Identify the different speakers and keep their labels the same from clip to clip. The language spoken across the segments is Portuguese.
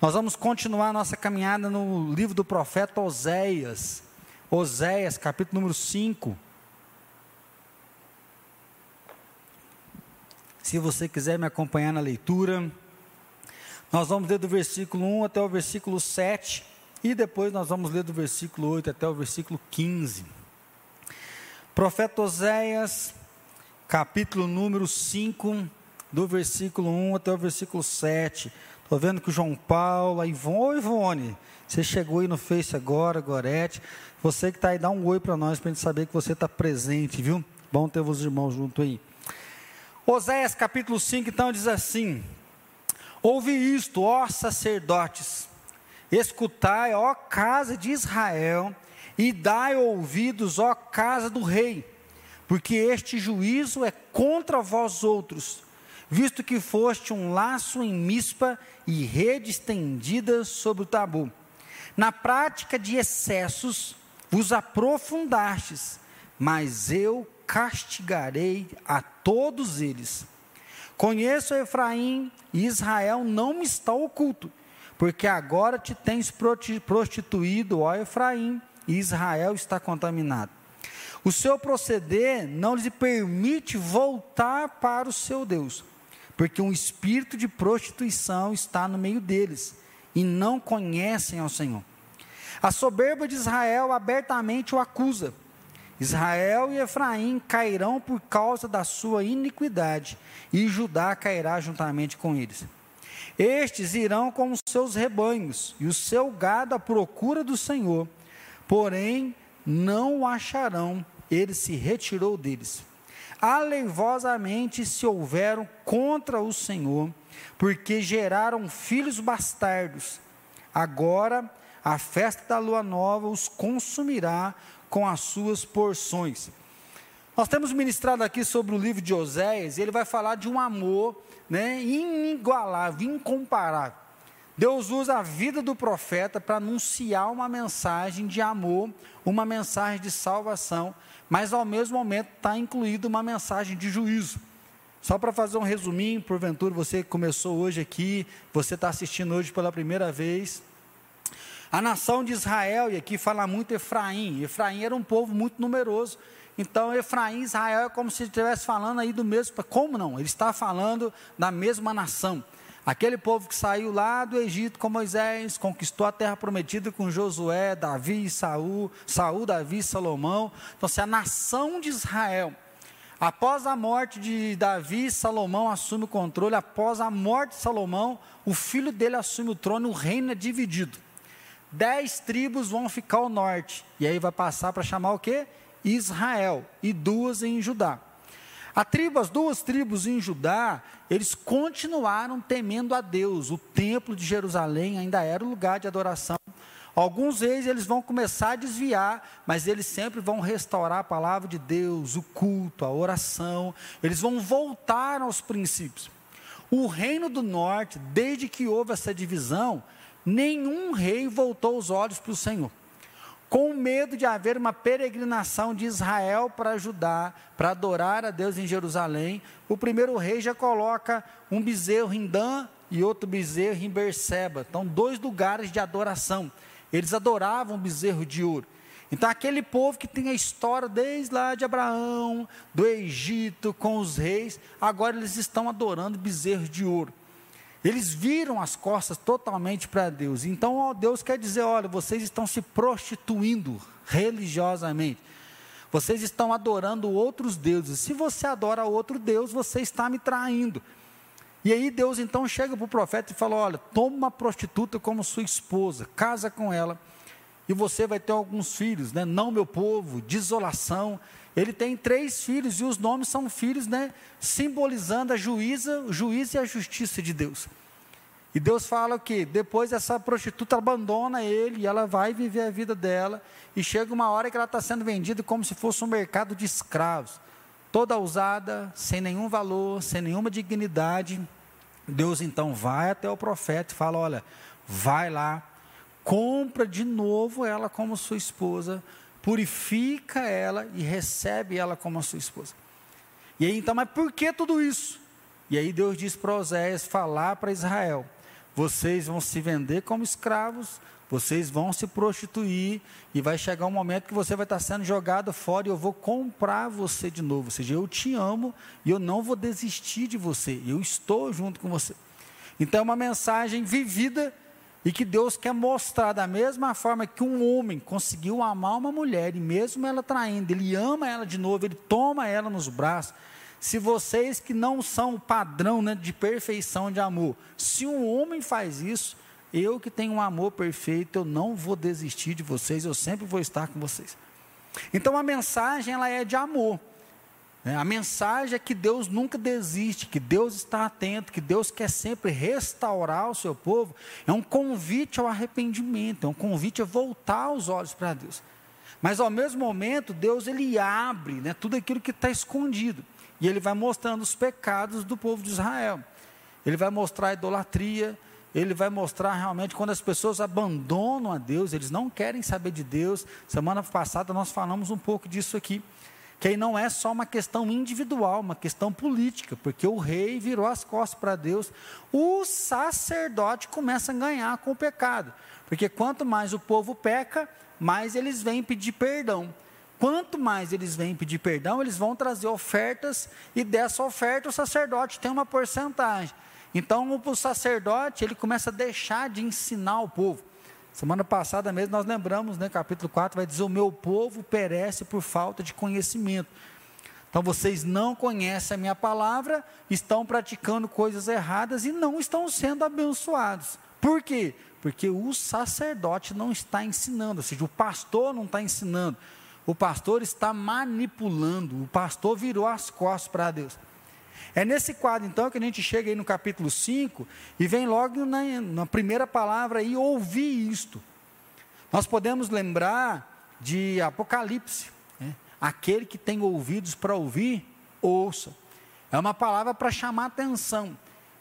Speaker 1: Nós vamos continuar nossa caminhada no livro do profeta Oséias. Oséias, capítulo número 5. Se você quiser me acompanhar na leitura, nós vamos ler do versículo 1 até o versículo 7 e depois nós vamos ler do versículo 8 até o versículo 15. Profeta Oséias, capítulo número 5, do versículo 1 até o versículo 7. Estou vendo que o João Paulo, a Ivone, Ivone, você chegou aí no Face agora, Gorete. Você que está aí, dá um oi para nós, para a gente saber que você está presente, viu? Bom ter os irmãos junto aí. Oséias capítulo 5, então, diz assim: Ouve isto, ó sacerdotes, escutai, ó casa de Israel, e dai ouvidos, ó casa do rei, porque este juízo é contra vós outros, visto que foste um laço em mispa e rede estendida sobre o tabu. Na prática de excessos vos aprofundastes, mas eu castigarei a todos eles. Conheço Efraim e Israel não me está oculto, porque agora te tens prostituído, ó Efraim, e Israel está contaminado. O seu proceder não lhe permite voltar para o seu Deus, porque um espírito de prostituição está no meio deles e não conhecem ao Senhor. A soberba de Israel abertamente o acusa Israel e Efraim cairão por causa da sua iniquidade, e Judá cairá juntamente com eles. Estes irão com os seus rebanhos, e o seu gado à procura do Senhor, porém não o acharão, ele se retirou deles. Aleivosamente se houveram contra o Senhor, porque geraram filhos bastardos. Agora a festa da lua nova os consumirá com as suas porções. Nós temos ministrado aqui sobre o livro de Oséias, e ele vai falar de um amor né, inigualável, incomparável. Deus usa a vida do profeta para anunciar uma mensagem de amor, uma mensagem de salvação, mas ao mesmo momento está incluído uma mensagem de juízo. Só para fazer um resuminho, porventura você começou hoje aqui, você está assistindo hoje pela primeira vez, a nação de Israel, e aqui fala muito Efraim, Efraim era um povo muito numeroso, então Efraim e Israel é como se estivesse falando aí do mesmo, como não? Ele está falando da mesma nação. Aquele povo que saiu lá do Egito com Moisés, conquistou a terra prometida com Josué, Davi e Saul, Saul, Davi e Salomão. Então, se a nação de Israel, após a morte de Davi, Salomão assume o controle, após a morte de Salomão, o filho dele assume o trono, o reino é dividido. Dez tribos vão ficar ao norte. E aí vai passar para chamar o quê? Israel. E duas em Judá. A tribo, as duas tribos em Judá, eles continuaram temendo a Deus. O templo de Jerusalém ainda era o lugar de adoração. Alguns vezes eles vão começar a desviar, mas eles sempre vão restaurar a palavra de Deus, o culto, a oração. Eles vão voltar aos princípios. O reino do norte, desde que houve essa divisão, nenhum rei voltou os olhos para o Senhor. Com medo de haver uma peregrinação de Israel para Judá, para adorar a Deus em Jerusalém, o primeiro rei já coloca um bezerro em Dan e outro bezerro em Berseba. Então, dois lugares de adoração. Eles adoravam o bezerro de ouro. Então, aquele povo que tem a história desde lá de Abraão, do Egito, com os reis, agora eles estão adorando bezerros de ouro. Eles viram as costas totalmente para Deus. Então, ó, Deus quer dizer: olha, vocês estão se prostituindo religiosamente. Vocês estão adorando outros deuses. Se você adora outro Deus, você está me traindo. E aí Deus então chega para o profeta e fala: Olha, toma uma prostituta como sua esposa, casa com ela, e você vai ter alguns filhos, né? Não meu povo, desolação. Ele tem três filhos e os nomes são filhos, né? Simbolizando a juíza, o juiz e a justiça de Deus. E Deus fala que depois essa prostituta abandona ele e ela vai viver a vida dela. E chega uma hora que ela está sendo vendida como se fosse um mercado de escravos. Toda usada, sem nenhum valor, sem nenhuma dignidade. Deus então vai até o profeta e fala: Olha, vai lá, compra de novo ela como sua esposa, purifica ela e recebe ela como a sua esposa. E aí então, mas por que tudo isso? E aí Deus diz para Oséias falar para Israel: vocês vão se vender como escravos, vocês vão se prostituir e vai chegar um momento que você vai estar sendo jogado fora e eu vou comprar você de novo. Ou seja, eu te amo e eu não vou desistir de você. Eu estou junto com você. Então é uma mensagem vivida e que Deus quer mostrar da mesma forma que um homem conseguiu amar uma mulher e mesmo ela traindo, ele ama ela de novo, ele toma ela nos braços. Se vocês que não são o padrão né, de perfeição de amor, se um homem faz isso, eu que tenho um amor perfeito, eu não vou desistir de vocês, eu sempre vou estar com vocês. Então a mensagem ela é de amor. Né? A mensagem é que Deus nunca desiste, que Deus está atento, que Deus quer sempre restaurar o seu povo. É um convite ao arrependimento, é um convite a voltar os olhos para Deus. Mas ao mesmo momento, Deus ele abre né, tudo aquilo que está escondido. E ele vai mostrando os pecados do povo de Israel. Ele vai mostrar a idolatria, ele vai mostrar realmente quando as pessoas abandonam a Deus, eles não querem saber de Deus. Semana passada nós falamos um pouco disso aqui. Que aí não é só uma questão individual, uma questão política, porque o rei virou as costas para Deus, o sacerdote começa a ganhar com o pecado, porque quanto mais o povo peca, mais eles vêm pedir perdão. Quanto mais eles vêm pedir perdão, eles vão trazer ofertas, e dessa oferta o sacerdote tem uma porcentagem. Então o sacerdote, ele começa a deixar de ensinar o povo. Semana passada mesmo nós lembramos, né, capítulo 4 vai dizer: "O meu povo perece por falta de conhecimento". Então vocês não conhecem a minha palavra, estão praticando coisas erradas e não estão sendo abençoados. Por quê? Porque o sacerdote não está ensinando, ou seja, o pastor não está ensinando. O pastor está manipulando, o pastor virou as costas para Deus. É nesse quadro, então, que a gente chega aí no capítulo 5 e vem logo na, na primeira palavra aí, ouvir isto. Nós podemos lembrar de Apocalipse. Né? Aquele que tem ouvidos para ouvir, ouça. É uma palavra para chamar atenção.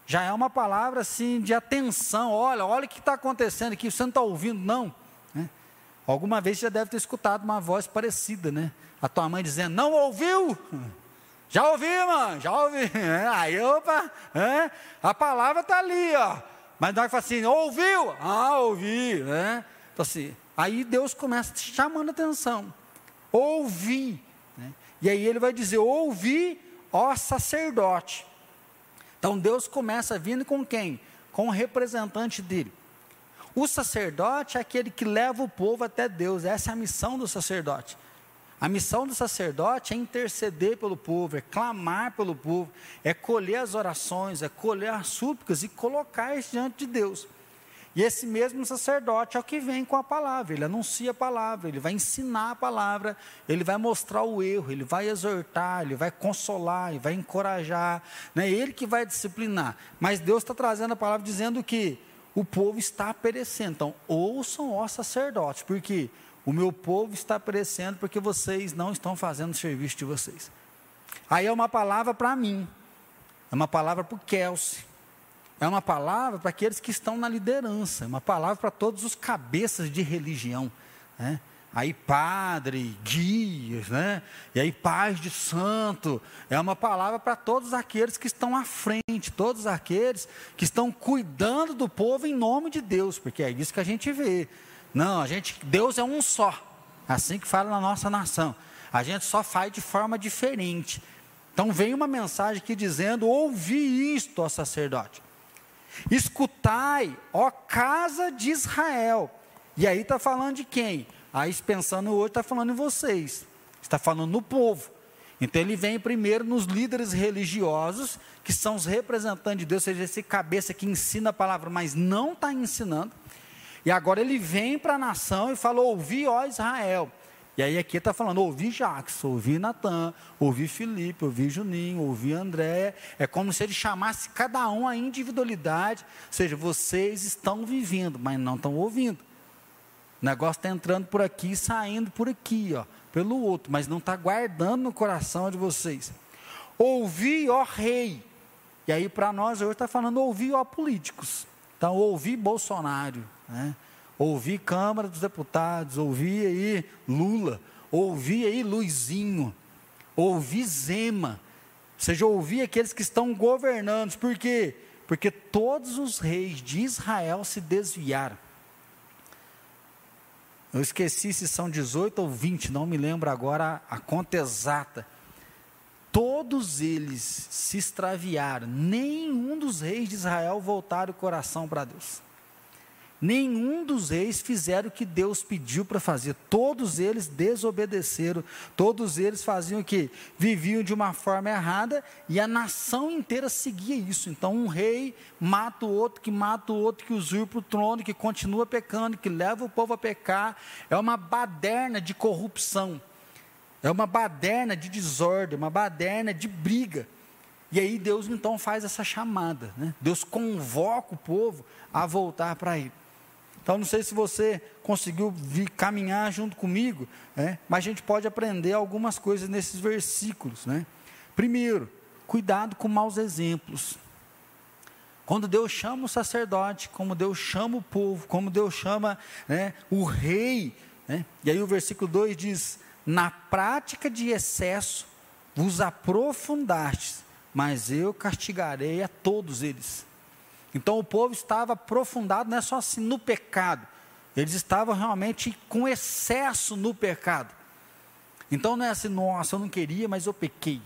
Speaker 1: Já é uma palavra assim de atenção. Olha, olha o que está acontecendo aqui. Você não está ouvindo, não. Né? Alguma vez você já deve ter escutado uma voz parecida, né? A tua mãe dizendo, não ouviu? Já ouvi, mano, já ouvi. Aí, opa, é, a palavra está ali, ó. Mas nós falamos assim, ouviu? Ah, ouvi. Né? Então, assim, aí Deus começa chamando atenção. Ouvi. Né? E aí ele vai dizer, ouvi, ó sacerdote. Então Deus começa vindo com quem? Com o representante dele. O sacerdote é aquele que leva o povo até Deus. Essa é a missão do sacerdote. A missão do sacerdote é interceder pelo povo, é clamar pelo povo, é colher as orações, é colher as súplicas e colocar isso diante de Deus. E esse mesmo sacerdote é o que vem com a palavra, ele anuncia a palavra, ele vai ensinar a palavra, ele vai mostrar o erro, ele vai exortar, ele vai consolar, ele vai encorajar, é ele que vai disciplinar. Mas Deus está trazendo a palavra dizendo que o povo está perecendo. Então, ouçam ó sacerdotes, porque o meu povo está perecendo porque vocês não estão fazendo o serviço de vocês. Aí é uma palavra para mim, é uma palavra para o Kelsey, é uma palavra para aqueles que estão na liderança, é uma palavra para todos os cabeças de religião. Né? Aí padre, guias, né? e aí paz de santo, é uma palavra para todos aqueles que estão à frente, todos aqueles que estão cuidando do povo em nome de Deus, porque é isso que a gente vê. Não, a gente, Deus é um só. Assim que fala na nossa nação. A gente só faz de forma diferente. Então vem uma mensagem aqui dizendo: ouvi isto, ó sacerdote. Escutai, ó casa de Israel. E aí está falando de quem? Aí pensando hoje, está falando em vocês. Está falando no povo. Então ele vem primeiro nos líderes religiosos, que são os representantes de Deus, ou seja, esse cabeça que ensina a palavra, mas não está ensinando. E agora ele vem para a nação e fala: Ouvi, ó Israel. E aí aqui está falando: ouvi Jackson, ouvi Natan, ouvi Felipe, ouvi Juninho, ouvi André. É como se ele chamasse cada um a individualidade. Ou seja, vocês estão vivendo, mas não estão ouvindo. O negócio está entrando por aqui e saindo por aqui, ó, pelo outro, mas não está guardando no coração de vocês. Ouvi, ó rei. E aí para nós hoje está falando ouvi, ó políticos. Então, ouvi Bolsonaro, né? ouvi Câmara dos Deputados, ouvi aí Lula, ouvi aí Luizinho, ouvi Zema, ou seja, ouvi aqueles que estão governando, por quê? Porque todos os reis de Israel se desviaram. Eu esqueci se são 18 ou 20, não me lembro agora a conta exata. Todos eles se extraviaram, nenhum dos reis de Israel voltaram o coração para Deus. Nenhum dos reis fizeram o que Deus pediu para fazer. Todos eles desobedeceram. Todos eles faziam o que? Viviam de uma forma errada e a nação inteira seguia isso. Então, um rei mata o outro, que mata o outro, que usurpa o trono, que continua pecando, que leva o povo a pecar. É uma baderna de corrupção. É uma baderna de desordem, uma baderna de briga. E aí Deus então faz essa chamada. Né? Deus convoca o povo a voltar para Ele. Então, não sei se você conseguiu vir caminhar junto comigo, né? mas a gente pode aprender algumas coisas nesses versículos. Né? Primeiro, cuidado com maus exemplos. Quando Deus chama o sacerdote, como Deus chama o povo, como Deus chama né, o rei, né? e aí o versículo 2 diz: Na prática de excesso vos aprofundastes, mas eu castigarei a todos eles. Então o povo estava aprofundado, não é só assim no pecado, eles estavam realmente com excesso no pecado. Então não é assim, nossa, eu não queria, mas eu pequei.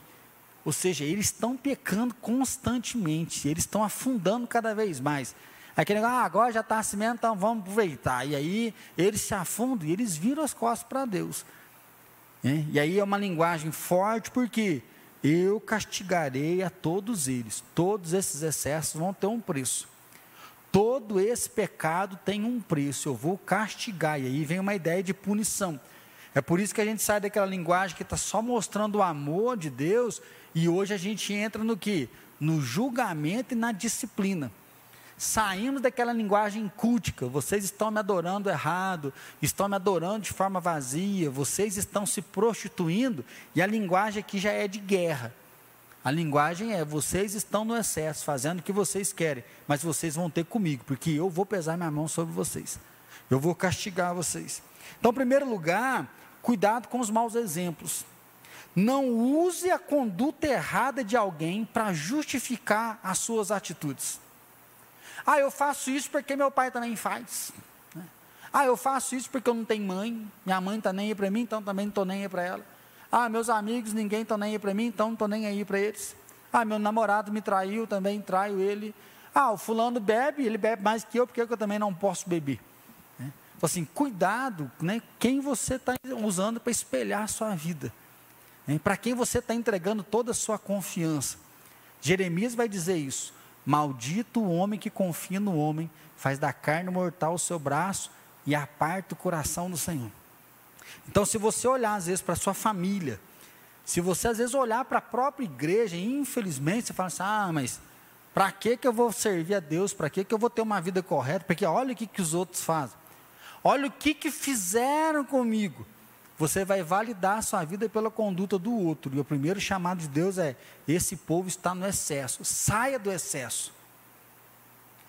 Speaker 1: Ou seja, eles estão pecando constantemente, eles estão afundando cada vez mais. Aquele negócio, ah, agora já está assim então vamos aproveitar. E aí eles se afundam e eles viram as costas para Deus. E aí é uma linguagem forte, porque eu castigarei a todos eles. Todos esses excessos vão ter um preço. Todo esse pecado tem um preço. Eu vou castigar. E aí vem uma ideia de punição. É por isso que a gente sai daquela linguagem que está só mostrando o amor de Deus. E hoje a gente entra no que? No julgamento e na disciplina. Saímos daquela linguagem cultica. Vocês estão me adorando errado, estão me adorando de forma vazia, vocês estão se prostituindo, e a linguagem aqui já é de guerra. A linguagem é: vocês estão no excesso, fazendo o que vocês querem, mas vocês vão ter comigo, porque eu vou pesar minha mão sobre vocês, eu vou castigar vocês. Então, em primeiro lugar, cuidado com os maus exemplos. Não use a conduta errada de alguém para justificar as suas atitudes. Ah, eu faço isso porque meu pai também faz. Né? Ah, eu faço isso porque eu não tenho mãe. Minha mãe está nem aí para mim, então também não estou nem aí para ela. Ah, meus amigos, ninguém está nem aí para mim, então não estou nem aí para eles. Ah, meu namorado me traiu, também traio ele. Ah, o fulano bebe, ele bebe mais que eu, porque eu também não posso beber. Né? Então, assim, cuidado, né? Quem você está usando para espelhar a sua vida. Né? Para quem você está entregando toda a sua confiança. Jeremias vai dizer isso. Maldito o homem que confia no homem, faz da carne mortal o seu braço e aparta o coração do Senhor. Então, se você olhar às vezes para a sua família, se você às vezes olhar para a própria igreja, infelizmente você fala assim: ah, mas para que, que eu vou servir a Deus? Para que, que eu vou ter uma vida correta? Porque olha o que, que os outros fazem. Olha o que, que fizeram comigo. Você vai validar a sua vida pela conduta do outro. E o primeiro chamado de Deus é: esse povo está no excesso. Saia do excesso.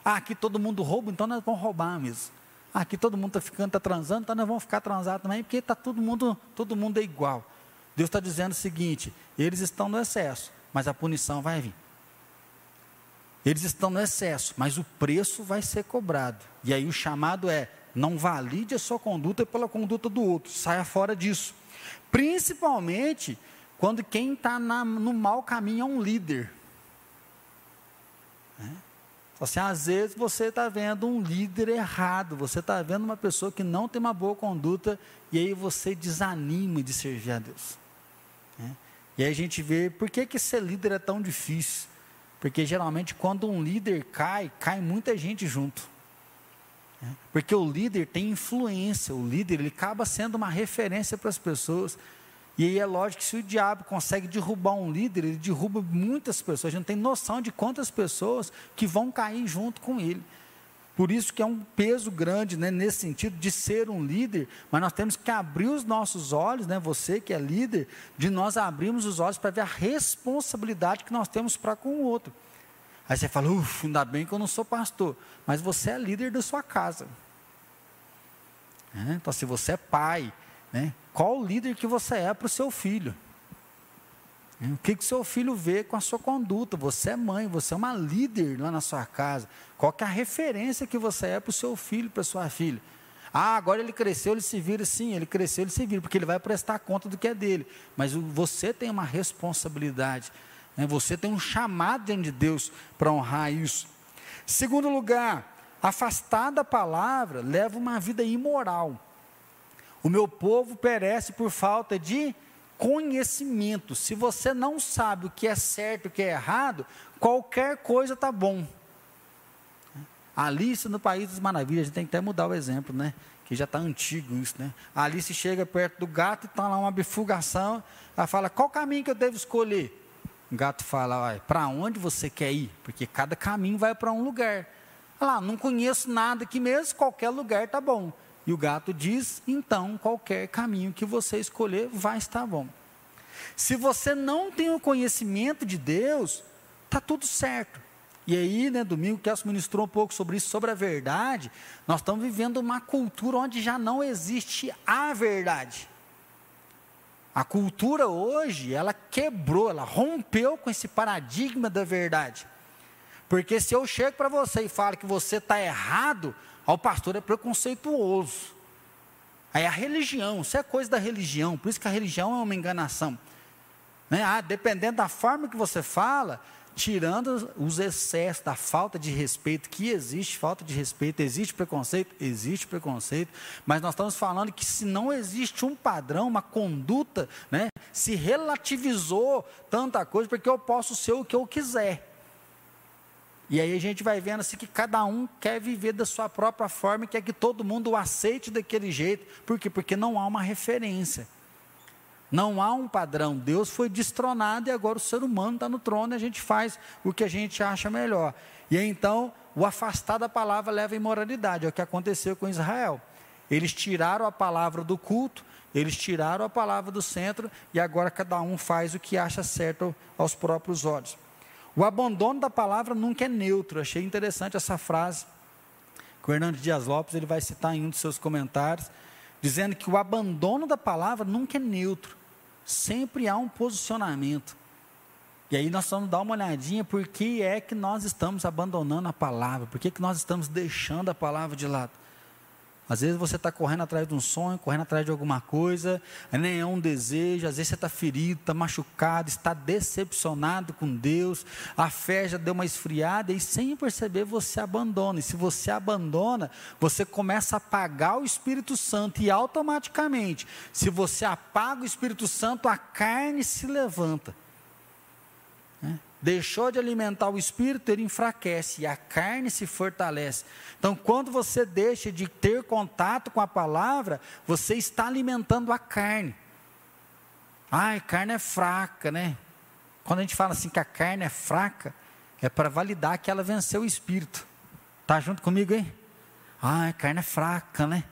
Speaker 1: Ah, aqui todo mundo rouba, então nós vamos roubar mesmo. Ah, aqui todo mundo está ficando, está transando, então nós vamos ficar transados também, porque está todo mundo, todo mundo é igual. Deus está dizendo o seguinte: eles estão no excesso, mas a punição vai vir. Eles estão no excesso, mas o preço vai ser cobrado. E aí o chamado é: não valide a sua conduta pela conduta do outro. Saia fora disso. Principalmente quando quem está no mau caminho é um líder. É? Assim, às vezes você está vendo um líder errado, você está vendo uma pessoa que não tem uma boa conduta, e aí você desanima de servir a Deus. É? E aí a gente vê, por que, que ser líder é tão difícil? Porque geralmente quando um líder cai, cai muita gente junto. Porque o líder tem influência, o líder ele acaba sendo uma referência para as pessoas. E aí é lógico que se o diabo consegue derrubar um líder, ele derruba muitas pessoas. A gente não tem noção de quantas pessoas que vão cair junto com ele. Por isso que é um peso grande, né, nesse sentido de ser um líder, mas nós temos que abrir os nossos olhos, né, você que é líder, de nós abrirmos os olhos para ver a responsabilidade que nós temos para com o outro. Aí você fala, ufa, ainda bem que eu não sou pastor. Mas você é líder da sua casa. É, então, se você é pai, né, qual o líder que você é para o seu filho? O que, que seu filho vê com a sua conduta? Você é mãe, você é uma líder lá na sua casa. Qual que é a referência que você é para o seu filho, para sua filha? Ah, agora ele cresceu, ele se vira sim, ele cresceu, ele se vira, porque ele vai prestar conta do que é dele. Mas você tem uma responsabilidade, né? Você tem um chamado diante de Deus para honrar isso. Segundo lugar, afastar da palavra leva uma vida imoral. O meu povo perece por falta de conhecimento. Se você não sabe o que é certo e o que é errado, qualquer coisa está bom. Alice no País das Maravilhas, a gente tem que até mudar o exemplo, né? Que já está antigo isso, né? Alice chega perto do gato e está lá uma bifurcação. Ela fala: qual caminho que eu devo escolher? O gato fala: para onde você quer ir? Porque cada caminho vai para um lugar. Ela, não conheço nada aqui mesmo, qualquer lugar está bom. E o gato diz: então, qualquer caminho que você escolher vai estar bom. Se você não tem o conhecimento de Deus, está tudo certo. E aí, né, domingo, que Kelso ministrou um pouco sobre isso, sobre a verdade. Nós estamos vivendo uma cultura onde já não existe a verdade. A cultura hoje, ela quebrou, ela rompeu com esse paradigma da verdade. Porque se eu chego para você e falo que você está errado, ao pastor é preconceituoso. Aí a religião, isso é coisa da religião, por isso que a religião é uma enganação. Né? Ah, dependendo da forma que você fala, tirando os excessos da falta de respeito, que existe falta de respeito, existe preconceito, existe preconceito, mas nós estamos falando que se não existe um padrão, uma conduta, né, se relativizou tanta coisa, porque eu posso ser o que eu quiser. E aí a gente vai vendo assim que cada um quer viver da sua própria forma e quer que todo mundo o aceite daquele jeito. Por quê? Porque não há uma referência. Não há um padrão. Deus foi destronado e agora o ser humano está no trono e a gente faz o que a gente acha melhor. E aí, então, o afastar da palavra leva à imoralidade. É o que aconteceu com Israel. Eles tiraram a palavra do culto, eles tiraram a palavra do centro e agora cada um faz o que acha certo aos próprios olhos. O abandono da palavra nunca é neutro. Achei interessante essa frase que o Hernando Dias Lopes ele vai citar em um dos seus comentários, dizendo que o abandono da palavra nunca é neutro. Sempre há um posicionamento. E aí nós vamos dar uma olhadinha por que é que nós estamos abandonando a palavra, por que, que nós estamos deixando a palavra de lado. Às vezes você está correndo atrás de um sonho, correndo atrás de alguma coisa, nem é um desejo, às vezes você está ferido, está machucado, está decepcionado com Deus, a fé já deu uma esfriada e sem perceber você abandona. E se você abandona, você começa a apagar o Espírito Santo e automaticamente, se você apaga o Espírito Santo, a carne se levanta. Deixou de alimentar o espírito, ele enfraquece e a carne se fortalece. Então, quando você deixa de ter contato com a palavra, você está alimentando a carne. Ai, carne é fraca, né? Quando a gente fala assim que a carne é fraca, é para validar que ela venceu o espírito. Tá junto comigo aí? Ai, carne é fraca, né?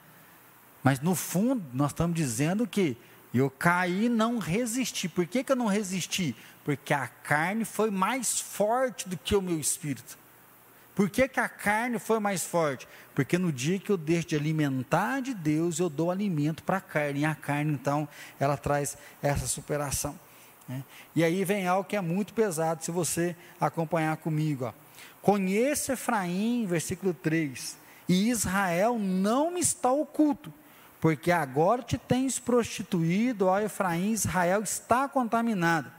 Speaker 1: Mas no fundo, nós estamos dizendo que eu caí e não resisti. Por que, que eu não resisti? Porque a carne foi mais forte do que o meu espírito. Por que, que a carne foi mais forte? Porque no dia que eu deixo de alimentar de Deus, eu dou alimento para a carne. E a carne, então, ela traz essa superação. Né? E aí vem algo que é muito pesado, se você acompanhar comigo. Ó. Conheça Efraim, versículo 3, e Israel não me está oculto porque agora te tens prostituído, ó Efraim, Israel está contaminado.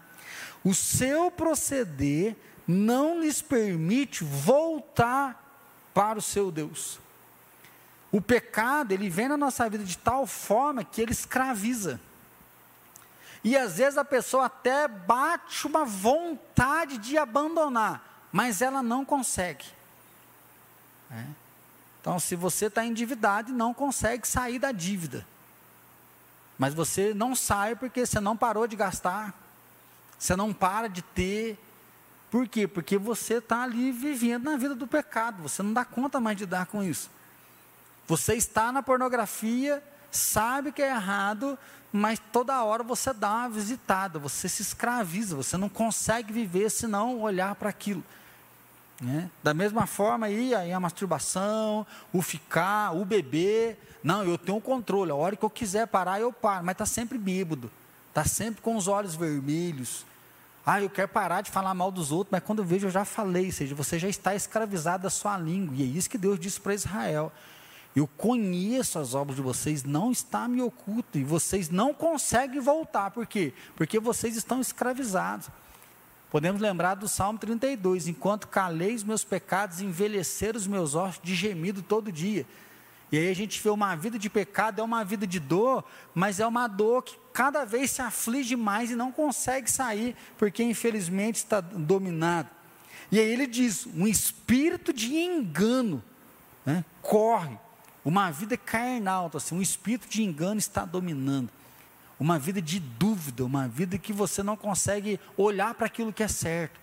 Speaker 1: O seu proceder não lhes permite voltar para o seu Deus. O pecado, ele vem na nossa vida de tal forma que ele escraviza. E às vezes a pessoa até bate uma vontade de abandonar, mas ela não consegue. É. Então, se você está endividado não consegue sair da dívida, mas você não sai porque você não parou de gastar, você não para de ter. Por quê? Porque você está ali vivendo na vida do pecado, você não dá conta mais de dar com isso. Você está na pornografia, sabe que é errado, mas toda hora você dá uma visitada, você se escraviza, você não consegue viver se não olhar para aquilo. Né? Da mesma forma aí, aí a masturbação, o ficar, o beber. Não, eu tenho um controle. A hora que eu quiser parar, eu paro. Mas está sempre bêbado. Está sempre com os olhos vermelhos. Ah, eu quero parar de falar mal dos outros, mas quando eu vejo, eu já falei, ou seja, você já está escravizado da sua língua. E é isso que Deus disse para Israel. Eu conheço as obras de vocês, não está me oculto, e vocês não conseguem voltar. Por quê? Porque vocês estão escravizados. Podemos lembrar do Salmo 32: Enquanto calei os meus pecados, envelheceram os meus ossos de gemido todo dia. E aí a gente vê uma vida de pecado, é uma vida de dor, mas é uma dor que cada vez se aflige mais e não consegue sair, porque infelizmente está dominado. E aí ele diz: um espírito de engano né, corre, uma vida carnal, então assim, um espírito de engano está dominando. Uma vida de dúvida, uma vida que você não consegue olhar para aquilo que é certo.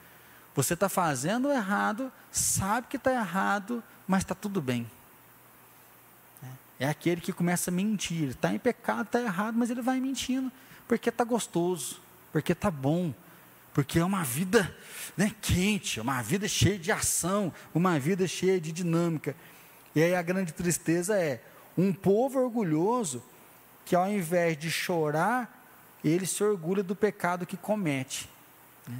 Speaker 1: Você está fazendo errado, sabe que está errado, mas está tudo bem. É aquele que começa a mentir. Está em pecado, está errado, mas ele vai mentindo. Porque está gostoso, porque está bom, porque é uma vida né, quente, uma vida cheia de ação, uma vida cheia de dinâmica. E aí a grande tristeza é um povo orgulhoso que ao invés de chorar, ele se orgulha do pecado que comete. Né?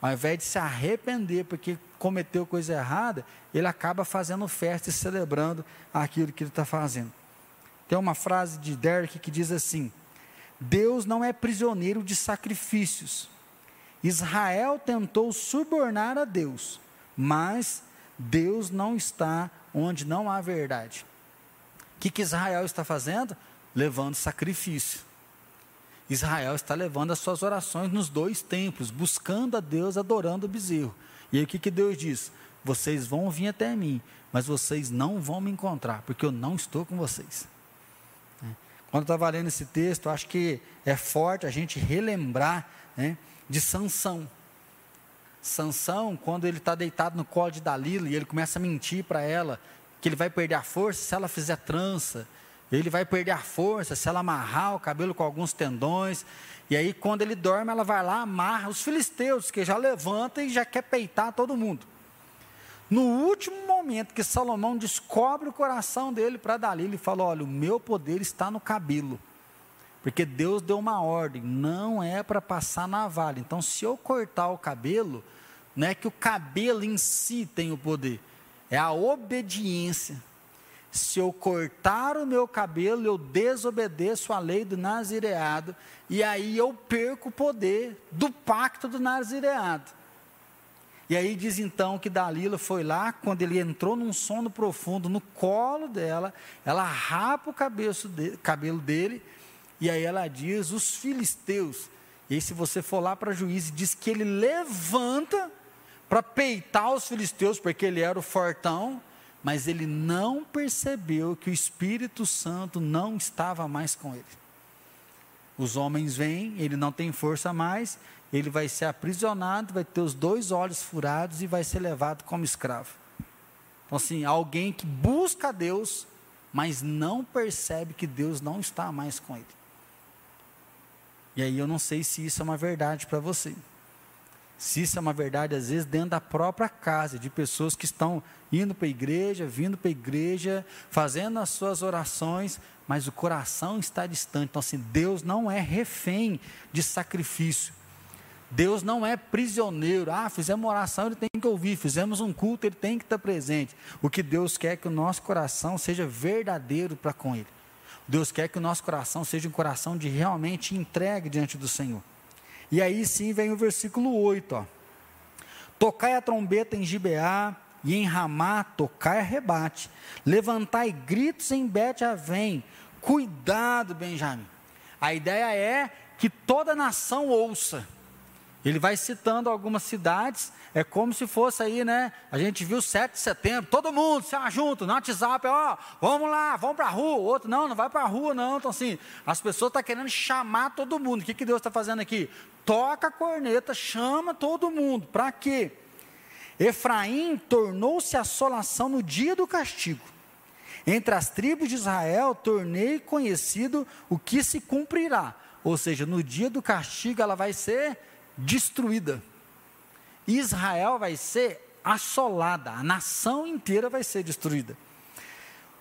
Speaker 1: Ao invés de se arrepender porque cometeu coisa errada, ele acaba fazendo festa e celebrando aquilo que ele está fazendo. Tem uma frase de Derek que diz assim: Deus não é prisioneiro de sacrifícios. Israel tentou subornar a Deus, mas Deus não está onde não há verdade. O que, que Israel está fazendo? Levando sacrifício. Israel está levando as suas orações nos dois templos, buscando a Deus, adorando o bezerro. E aí o que, que Deus diz? Vocês vão vir até mim, mas vocês não vão me encontrar, porque eu não estou com vocês. Quando eu estava lendo esse texto, acho que é forte a gente relembrar né, de Sansão. Sansão, quando ele está deitado no colo de Dalila e ele começa a mentir para ela que ele vai perder a força se ela fizer trança, ele vai perder a força se ela amarrar o cabelo com alguns tendões. E aí, quando ele dorme, ela vai lá, amarra os filisteus, que já levanta e já quer peitar todo mundo. No último momento que Salomão descobre o coração dele para Dalila, ele fala: Olha, o meu poder está no cabelo. Porque Deus deu uma ordem, não é para passar navalha. Então, se eu cortar o cabelo, não é que o cabelo em si tem o poder, é a obediência. Se eu cortar o meu cabelo, eu desobedeço a lei do nazireado, e aí eu perco o poder do pacto do nazireado. E aí diz então que Dalila foi lá, quando ele entrou num sono profundo, no colo dela, ela rapa o de, cabelo dele, e aí ela diz: os filisteus. E aí, se você for lá para juiz, diz que ele levanta para peitar os filisteus, porque ele era o fortão, mas ele não percebeu que o Espírito Santo não estava mais com ele. Os homens vêm, ele não tem força mais, ele vai ser aprisionado, vai ter os dois olhos furados e vai ser levado como escravo. Então, assim, alguém que busca a Deus, mas não percebe que Deus não está mais com ele. E aí eu não sei se isso é uma verdade para você. Se isso é uma verdade, às vezes, dentro da própria casa, de pessoas que estão indo para a igreja, vindo para a igreja, fazendo as suas orações, mas o coração está distante. Então, assim, Deus não é refém de sacrifício. Deus não é prisioneiro. Ah, fizemos uma oração, ele tem que ouvir. Fizemos um culto, ele tem que estar presente. O que Deus quer é que o nosso coração seja verdadeiro para com Ele. Deus quer que o nosso coração seja um coração de realmente entregue diante do Senhor. E aí sim vem o versículo 8. Ó. Tocai a trombeta em Gibeá e em Ramá, tocai rebate. Levantai gritos em Bet-Avém. Cuidado, Benjamim. A ideia é que toda nação ouça. Ele vai citando algumas cidades, é como se fosse aí, né? A gente viu 7 de setembro, todo mundo se junto no WhatsApp, ó, vamos lá, vamos para a rua. Outro, não, não vai para a rua, não. Então, assim, as pessoas estão tá querendo chamar todo mundo. O que, que Deus está fazendo aqui? Toca a corneta, chama todo mundo. Para quê? Efraim tornou-se assolação no dia do castigo. Entre as tribos de Israel, tornei conhecido o que se cumprirá. Ou seja, no dia do castigo ela vai ser destruída. Israel vai ser assolada, a nação inteira vai ser destruída.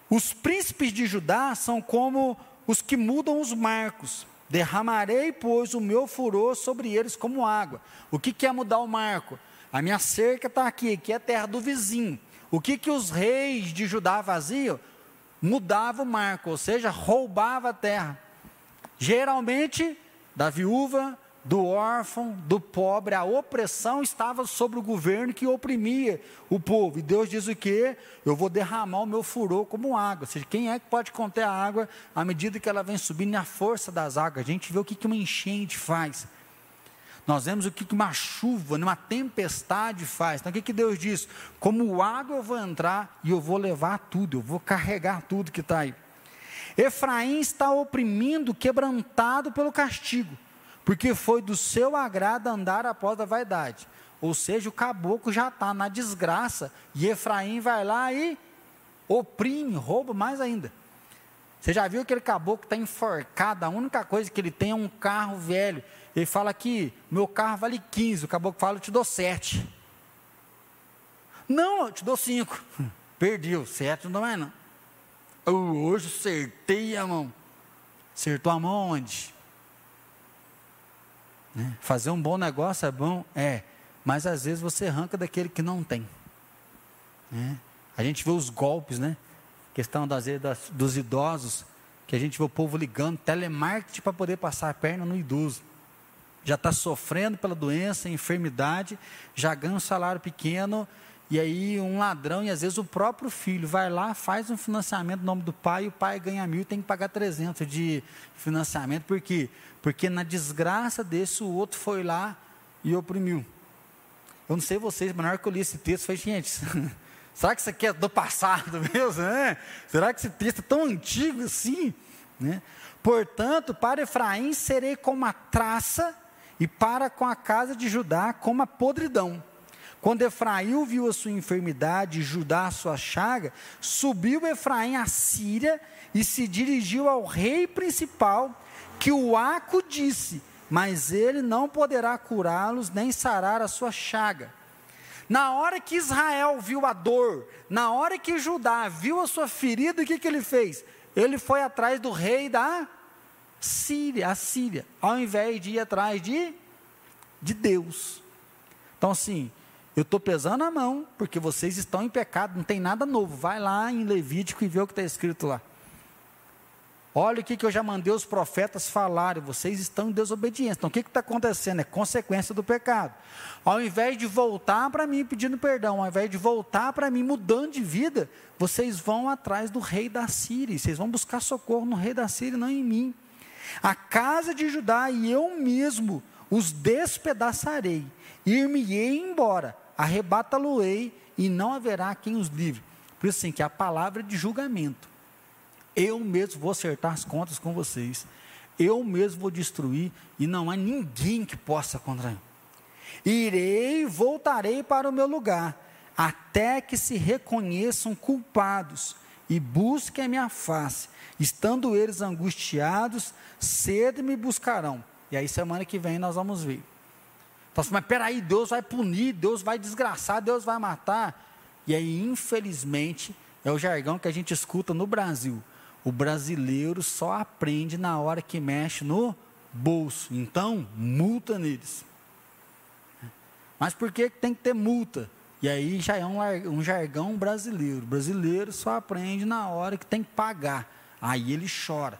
Speaker 1: Os príncipes de Judá são como os que mudam os marcos. Derramarei, pois, o meu furor sobre eles como água. O que, que é mudar o marco? A minha cerca está aqui, que é a terra do vizinho. O que, que os reis de Judá faziam? Mudava o marco, ou seja, roubava a terra. Geralmente, da viúva, do órfão, do pobre, a opressão estava sobre o governo que oprimia o povo. E Deus diz o quê? Eu vou derramar o meu furor como água. Ou seja, quem é que pode conter a água à medida que ela vem subindo na força das águas? A gente vê o que, que uma enchente faz. Nós vemos o que, que uma chuva, uma tempestade faz. Então o que, que Deus diz? Como água eu vou entrar e eu vou levar tudo, eu vou carregar tudo que está aí. Efraim está oprimindo, quebrantado pelo castigo porque foi do seu agrado andar após a vaidade. Ou seja, o caboclo já está na desgraça, e Efraim vai lá e oprime, rouba mais ainda. Você já viu aquele caboclo que está enforcado, a única coisa que ele tem é um carro velho. Ele fala que meu carro vale 15, o caboclo fala, eu te dou 7. Não, eu te dou 5. Perdeu, 7 não dá mais não. hoje acertei a mão. Acertou a mão onde? Né? Fazer um bom negócio é bom? É. Mas às vezes você arranca daquele que não tem. Né? A gente vê os golpes, né? Questão das, das, dos idosos, que a gente vê o povo ligando, telemarketing para poder passar a perna no idoso. Já está sofrendo pela doença, enfermidade, já ganha um salário pequeno, e aí um ladrão, e às vezes o próprio filho, vai lá, faz um financiamento no nome do pai, e o pai ganha mil e tem que pagar 300 de financiamento, por quê? Porque na desgraça desse, o outro foi lá e oprimiu. Eu não sei vocês, mas na hora que eu li esse texto, eu falei, gente, será que isso aqui é do passado mesmo? Né? Será que esse texto é tão antigo assim? Né? Portanto, para Efraim serei como a traça, e para com a casa de Judá como a podridão. Quando Efraim viu a sua enfermidade e Judá a sua chaga, subiu Efraim à Síria e se dirigiu ao rei principal que o Aco disse, mas ele não poderá curá-los nem sarar a sua chaga. Na hora que Israel viu a dor, na hora que Judá viu a sua ferida, o que, que ele fez? Ele foi atrás do rei da Síria, a Síria, ao invés de ir atrás de, de Deus. Então, assim, eu estou pesando a mão, porque vocês estão em pecado, não tem nada novo. Vai lá em Levítico e vê o que está escrito lá. Olha o que, que eu já mandei os profetas falarem, vocês estão em desobediência. Então o que está acontecendo? É consequência do pecado. Ao invés de voltar para mim pedindo perdão, ao invés de voltar para mim mudando de vida, vocês vão atrás do rei da Síria, vocês vão buscar socorro no rei da Síria, não em mim. A casa de Judá e eu mesmo os despedaçarei, ir-me-ei embora, arrebata-lo-ei e não haverá quem os livre. Por isso, assim, que a palavra de julgamento eu mesmo vou acertar as contas com vocês. Eu mesmo vou destruir e não há ninguém que possa contra mim. Irei e voltarei para o meu lugar, até que se reconheçam culpados e busquem a minha face. Estando eles angustiados, cedo me buscarão. E aí, semana que vem, nós vamos ver. Então, mas peraí, Deus vai punir, Deus vai desgraçar, Deus vai matar. E aí, infelizmente, é o jargão que a gente escuta no Brasil. O brasileiro só aprende na hora que mexe no bolso. Então, multa neles. Mas por que tem que ter multa? E aí já é um, um jargão brasileiro. O brasileiro só aprende na hora que tem que pagar. Aí ele chora.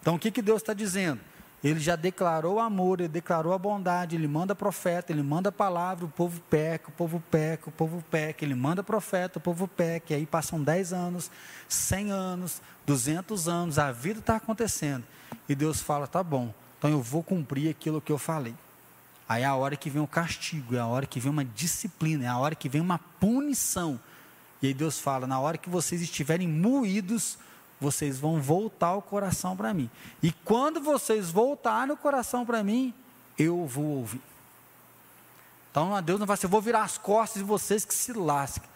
Speaker 1: Então o que, que Deus está dizendo? Ele já declarou amor, ele declarou a bondade, ele manda profeta, ele manda palavra, o povo peca, o povo peca, o povo peca, ele manda profeta, o povo peca, e aí passam 10 anos, 100 anos, 200 anos, a vida está acontecendo, e Deus fala: tá bom, então eu vou cumprir aquilo que eu falei. Aí é a hora que vem o castigo, é a hora que vem uma disciplina, é a hora que vem uma punição. E aí Deus fala: na hora que vocês estiverem moídos, vocês vão voltar o coração para mim. E quando vocês voltarem o coração para mim, eu vou ouvir. Então Deus não vai ser, eu vou virar as costas de vocês que se lasquem.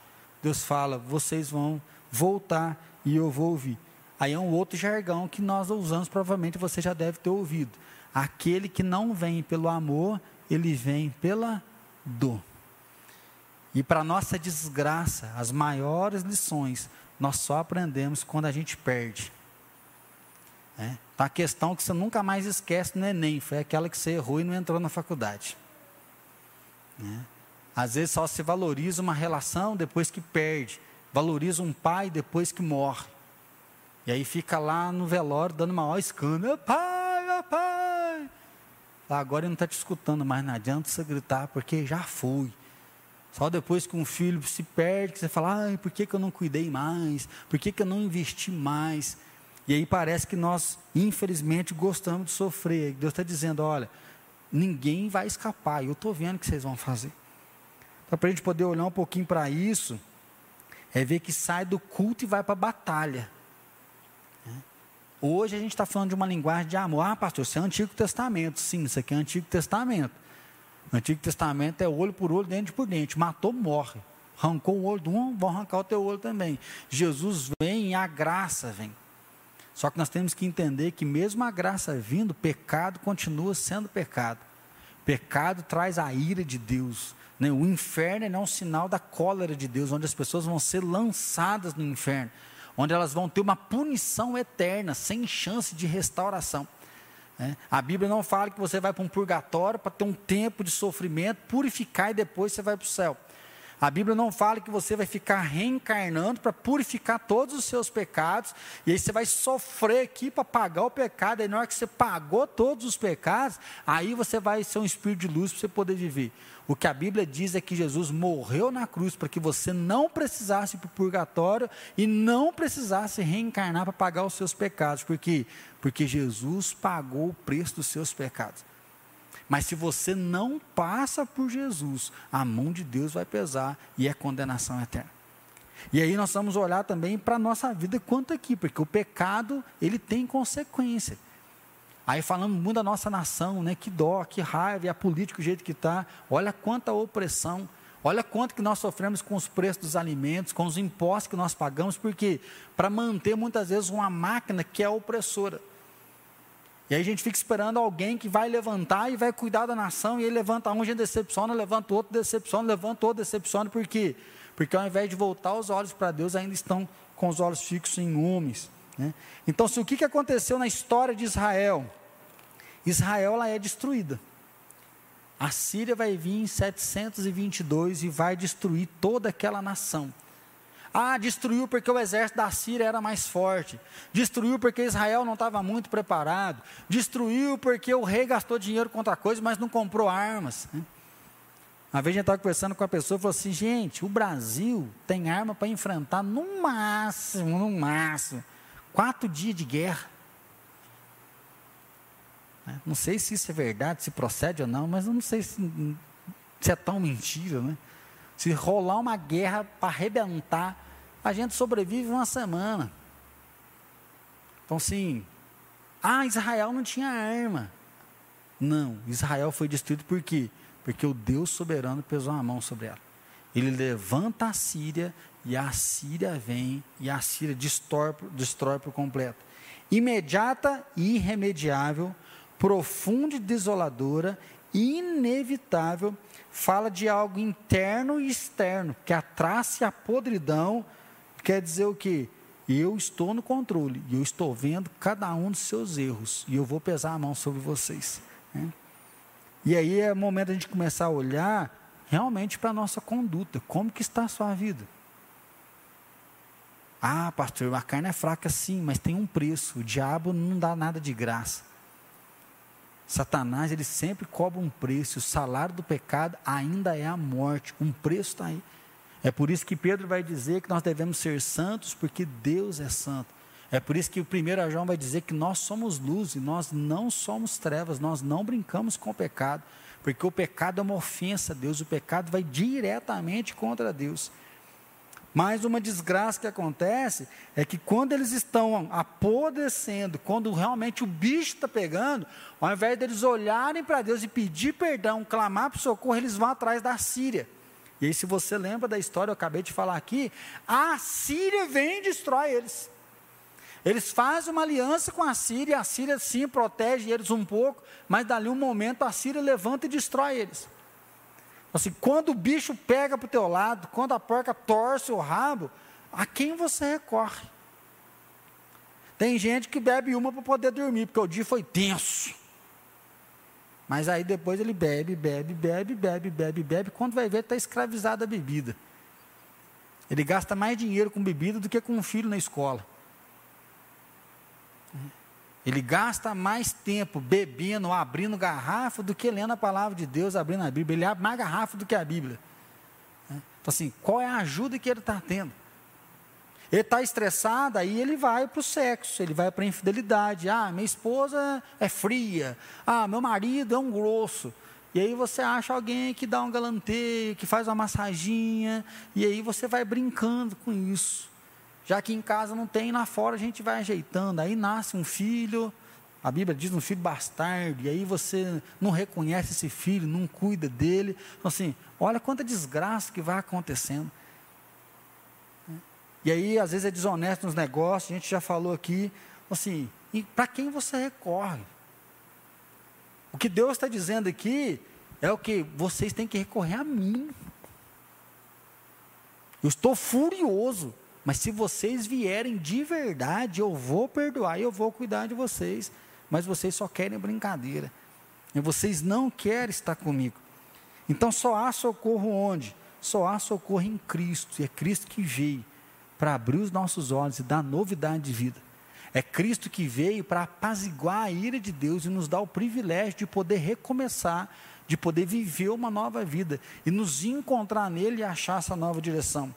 Speaker 1: Deus fala, vocês vão voltar e eu vou ouvir. Aí é um outro jargão que nós usamos, provavelmente você já deve ter ouvido. Aquele que não vem pelo amor, ele vem pela dor. E para nossa desgraça, as maiores lições nós só aprendemos quando a gente perde. É. Então a questão que você nunca mais esquece no Enem foi aquela que você errou e não entrou na faculdade. É. Às vezes só se valoriza uma relação depois que perde, valoriza um pai depois que morre. E aí fica lá no velório dando maior escândalo: meu pai, meu pai. Agora ele não está te escutando mais, não adianta você gritar, porque já foi. Só depois que um filho se perde, que você fala, ai, por que, que eu não cuidei mais? Por que, que eu não investi mais? E aí parece que nós, infelizmente, gostamos de sofrer. Deus está dizendo, olha, ninguém vai escapar, eu estou vendo o que vocês vão fazer. Então, para a gente poder olhar um pouquinho para isso, é ver que sai do culto e vai para a batalha. Hoje a gente está falando de uma linguagem de amor. Ah, pastor, isso é Antigo Testamento. Sim, isso aqui é Antigo Testamento. No Antigo Testamento é olho por olho, dente por dente. Matou, morre. Arrancou o olho de um, vão arrancar o teu olho também. Jesus vem e a graça vem. Só que nós temos que entender que mesmo a graça vindo, pecado continua sendo pecado. Pecado traz a ira de Deus. Né? O inferno é um sinal da cólera de Deus, onde as pessoas vão ser lançadas no inferno, onde elas vão ter uma punição eterna, sem chance de restauração. É. A Bíblia não fala que você vai para um purgatório para ter um tempo de sofrimento, purificar e depois você vai para o céu. A Bíblia não fala que você vai ficar reencarnando para purificar todos os seus pecados, e aí você vai sofrer aqui para pagar o pecado, e na hora que você pagou todos os pecados, aí você vai ser um espírito de luz para você poder viver. O que a Bíblia diz é que Jesus morreu na cruz para que você não precisasse ir para o purgatório e não precisasse reencarnar para pagar os seus pecados, porque porque Jesus pagou o preço dos seus pecados. Mas se você não passa por Jesus, a mão de Deus vai pesar e é condenação eterna. E aí nós vamos olhar também para a nossa vida quanto aqui, porque o pecado, ele tem consequência. Aí falando muito da nossa nação, né? Que dó, que raiva, e a política do jeito que está. Olha quanta opressão. Olha quanto que nós sofremos com os preços dos alimentos, com os impostos que nós pagamos, porque para manter muitas vezes uma máquina que é opressora. E aí a gente fica esperando alguém que vai levantar e vai cuidar da nação, e ele levanta um, já decepciona, levanta outro, decepciona, levanta outro, decepciona, por quê? Porque ao invés de voltar os olhos para Deus, ainda estão com os olhos fixos em homens. Né? Então, se o que, aconteceu na história de Israel? Israel ela é destruída. A Síria vai vir em 722 e vai destruir toda aquela nação. Ah, destruiu porque o exército da Síria era mais forte. Destruiu porque Israel não estava muito preparado. Destruiu porque o rei gastou dinheiro com outra coisa, mas não comprou armas. Né? Uma vez a gente estava conversando com a pessoa e falou assim: gente, o Brasil tem arma para enfrentar no máximo, no máximo, quatro dias de guerra. Né? Não sei se isso é verdade, se procede ou não, mas eu não sei se, se é tão mentira, né? Se rolar uma guerra para arrebentar, a gente sobrevive uma semana. Então, sim, ah, Israel não tinha arma. Não, Israel foi destruído por quê? Porque o Deus soberano pesou a mão sobre ela. Ele levanta a Síria e a Síria vem e a Síria destrói, destrói por completo. Imediata e irremediável, profunda e desoladora, inevitável fala de algo interno e externo, que a traça e a podridão quer dizer o quê? Eu estou no controle eu estou vendo cada um dos seus erros e eu vou pesar a mão sobre vocês. Né? E aí é o momento de a gente começar a olhar realmente para a nossa conduta, como que está a sua vida. Ah, pastor, a carne é fraca sim, mas tem um preço. O diabo não dá nada de graça. Satanás, ele sempre cobra um preço. O salário do pecado ainda é a morte. Um preço está aí. É por isso que Pedro vai dizer que nós devemos ser santos, porque Deus é santo. É por isso que o primeiro João vai dizer que nós somos luz e nós não somos trevas, nós não brincamos com o pecado, porque o pecado é uma ofensa a Deus, o pecado vai diretamente contra Deus. Mas uma desgraça que acontece é que quando eles estão apodrecendo, quando realmente o bicho está pegando, ao invés deles olharem para Deus e pedir perdão, clamar para socorro, eles vão atrás da Síria. E aí, se você lembra da história, eu acabei de falar aqui, a Síria vem e destrói eles. Eles fazem uma aliança com a Síria, a Síria sim protege eles um pouco, mas dali um momento a Síria levanta e destrói eles. Assim, quando o bicho pega para o teu lado, quando a porca torce o rabo, a quem você recorre? Tem gente que bebe uma para poder dormir, porque o dia foi tenso. Mas aí depois ele bebe, bebe, bebe, bebe, bebe, bebe. Quando vai ver, está escravizado a bebida. Ele gasta mais dinheiro com bebida do que com um filho na escola. Ele gasta mais tempo bebendo, abrindo garrafa, do que lendo a palavra de Deus, abrindo a Bíblia. Ele abre mais garrafa do que a Bíblia. Então, assim, qual é a ajuda que ele está tendo? Ele está estressado, aí ele vai para o sexo, ele vai para a infidelidade. Ah, minha esposa é fria. Ah, meu marido é um grosso. E aí você acha alguém que dá um galanteio, que faz uma massaginha, e aí você vai brincando com isso. Já que em casa não tem, lá fora a gente vai ajeitando. Aí nasce um filho, a Bíblia diz um filho bastardo, e aí você não reconhece esse filho, não cuida dele. Então, assim, olha quanta desgraça que vai acontecendo. E aí, às vezes, é desonesto nos negócios, a gente já falou aqui. Assim, para quem você recorre? O que Deus está dizendo aqui é o que vocês têm que recorrer a mim. Eu estou furioso mas se vocês vierem de verdade, eu vou perdoar e eu vou cuidar de vocês. Mas vocês só querem brincadeira. E vocês não querem estar comigo. Então só há socorro onde? Só há socorro em Cristo. E é Cristo que veio para abrir os nossos olhos e dar novidade de vida. É Cristo que veio para apaziguar a ira de Deus e nos dar o privilégio de poder recomeçar, de poder viver uma nova vida e nos encontrar nele e achar essa nova direção.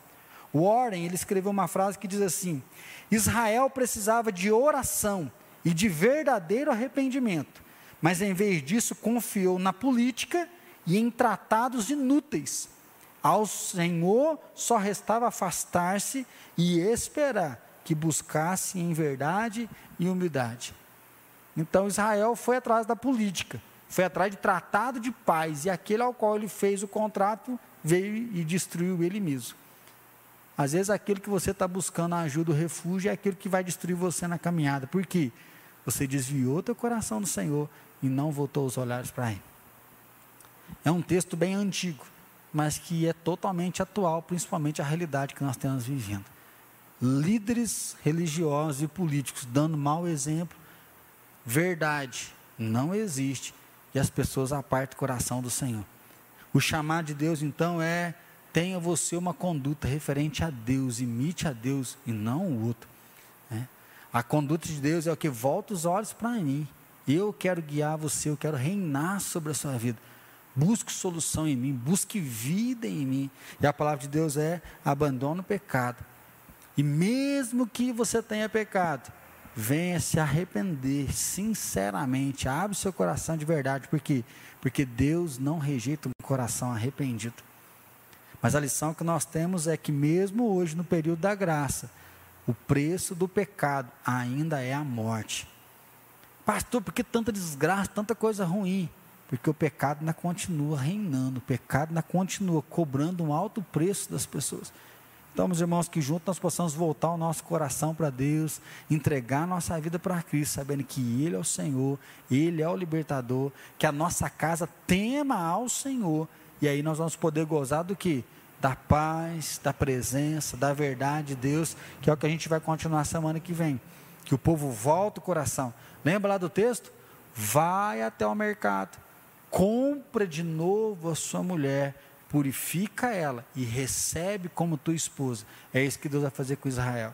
Speaker 1: Warren, ele escreveu uma frase que diz assim: Israel precisava de oração e de verdadeiro arrependimento, mas em vez disso confiou na política e em tratados inúteis. Ao Senhor só restava afastar-se e esperar que buscasse em verdade e humildade. Então Israel foi atrás da política, foi atrás de tratado de paz, e aquele ao qual ele fez o contrato veio e destruiu ele mesmo. Às vezes aquilo que você está buscando a ajuda, o refúgio, é aquilo que vai destruir você na caminhada. Por quê? Você desviou teu coração do Senhor e não voltou os olhares para Ele. É um texto bem antigo, mas que é totalmente atual, principalmente a realidade que nós temos vivendo. Líderes religiosos e políticos dando mau exemplo, verdade não existe e as pessoas apartam o coração do Senhor. O chamado de Deus então é tenha você uma conduta referente a Deus, imite a Deus e não o outro. Né? A conduta de Deus é o que volta os olhos para mim. Eu quero guiar você, eu quero reinar sobre a sua vida. Busque solução em mim, busque vida em mim. E a palavra de Deus é: abandone o pecado. E mesmo que você tenha pecado, venha se arrepender sinceramente, abre seu coração de verdade, porque porque Deus não rejeita um coração arrependido. Mas a lição que nós temos é que, mesmo hoje, no período da graça, o preço do pecado ainda é a morte. Pastor, por que tanta desgraça, tanta coisa ruim? Porque o pecado ainda continua reinando, o pecado ainda continua cobrando um alto preço das pessoas. Então, meus irmãos, que juntos nós possamos voltar o nosso coração para Deus, entregar a nossa vida para Cristo, sabendo que Ele é o Senhor, Ele é o libertador, que a nossa casa tema ao Senhor, e aí nós vamos poder gozar do que? Da paz, da presença, da verdade de Deus, que é o que a gente vai continuar semana que vem. Que o povo volta o coração. Lembra lá do texto? Vai até o mercado, compra de novo a sua mulher, purifica ela e recebe como tua esposa. É isso que Deus vai fazer com Israel.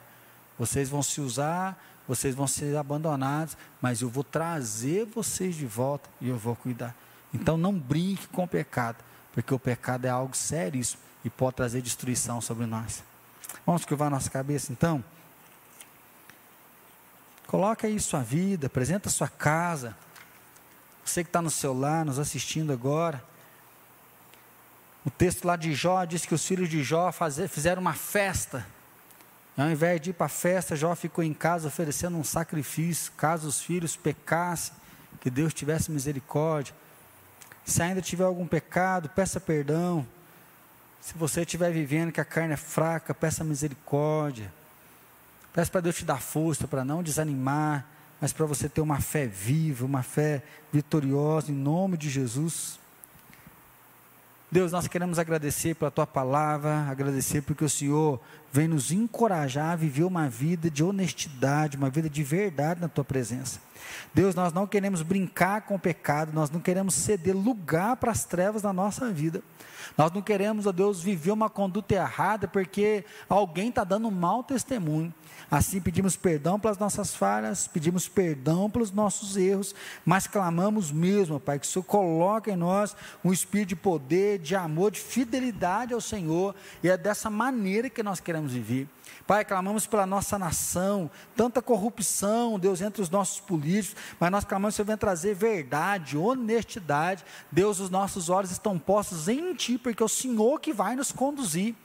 Speaker 1: Vocês vão se usar, vocês vão ser abandonados, mas eu vou trazer vocês de volta e eu vou cuidar. Então não brinque com o pecado, porque o pecado é algo seríssimo e pode trazer destruição sobre nós. Vamos curvar nossa cabeça então? Coloca aí sua vida, apresenta sua casa. Você que está no celular, nos assistindo agora. O texto lá de Jó diz que os filhos de Jó fazer, fizeram uma festa. Ao invés de ir para a festa, Jó ficou em casa oferecendo um sacrifício, caso os filhos pecassem, que Deus tivesse misericórdia. Se ainda tiver algum pecado, peça perdão. Se você estiver vivendo que a carne é fraca, peça misericórdia. Peça para Deus te dar força para não desanimar, mas para você ter uma fé viva, uma fé vitoriosa em nome de Jesus. Deus, nós queremos agradecer pela tua palavra, agradecer porque o Senhor vem nos encorajar a viver uma vida de honestidade, uma vida de verdade na tua presença. Deus, nós não queremos brincar com o pecado, nós não queremos ceder lugar para as trevas na nossa vida. Nós não queremos, ó Deus, viver uma conduta errada porque alguém está dando um mau testemunho. Assim pedimos perdão pelas nossas falhas, pedimos perdão pelos nossos erros, mas clamamos mesmo, Pai, que o Senhor coloque em nós um espírito de poder, de amor, de fidelidade ao Senhor, e é dessa maneira que nós queremos viver. Pai, clamamos pela nossa nação, tanta corrupção, Deus, entre os nossos políticos, mas nós clamamos que o Senhor venha trazer verdade, honestidade. Deus, os nossos olhos estão postos em Ti, porque é o Senhor que vai nos conduzir.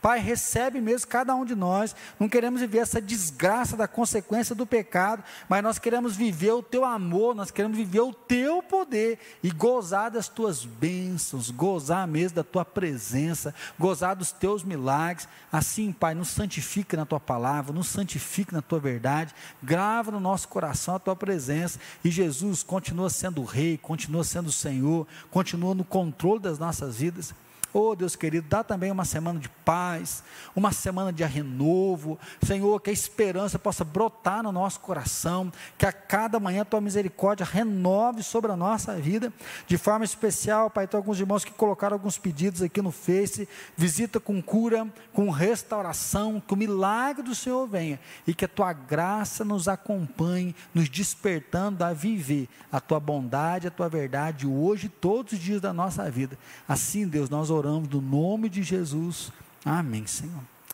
Speaker 1: Pai, recebe mesmo cada um de nós. Não queremos viver essa desgraça da consequência do pecado, mas nós queremos viver o teu amor, nós queremos viver o teu poder e gozar das tuas bênçãos, gozar mesmo da tua presença, gozar dos teus milagres. Assim, Pai, nos santifica na tua palavra, nos santifica na tua verdade, grava no nosso coração a tua presença e Jesus continua sendo o Rei, continua sendo o Senhor, continua no controle das nossas vidas. Oh, Deus querido, dá também uma semana de paz, uma semana de renovo. Senhor, que a esperança possa brotar no nosso coração, que a cada manhã a tua misericórdia renove sobre a nossa vida. De forma especial, Pai, tem alguns irmãos que colocaram alguns pedidos aqui no Face. Visita com cura, com restauração, que o milagre do Senhor venha e que a tua graça nos acompanhe, nos despertando a viver a tua bondade, a tua verdade hoje e todos os dias da nossa vida. Assim, Deus, nós oramos oramos no nome de Jesus. Amém, Senhor.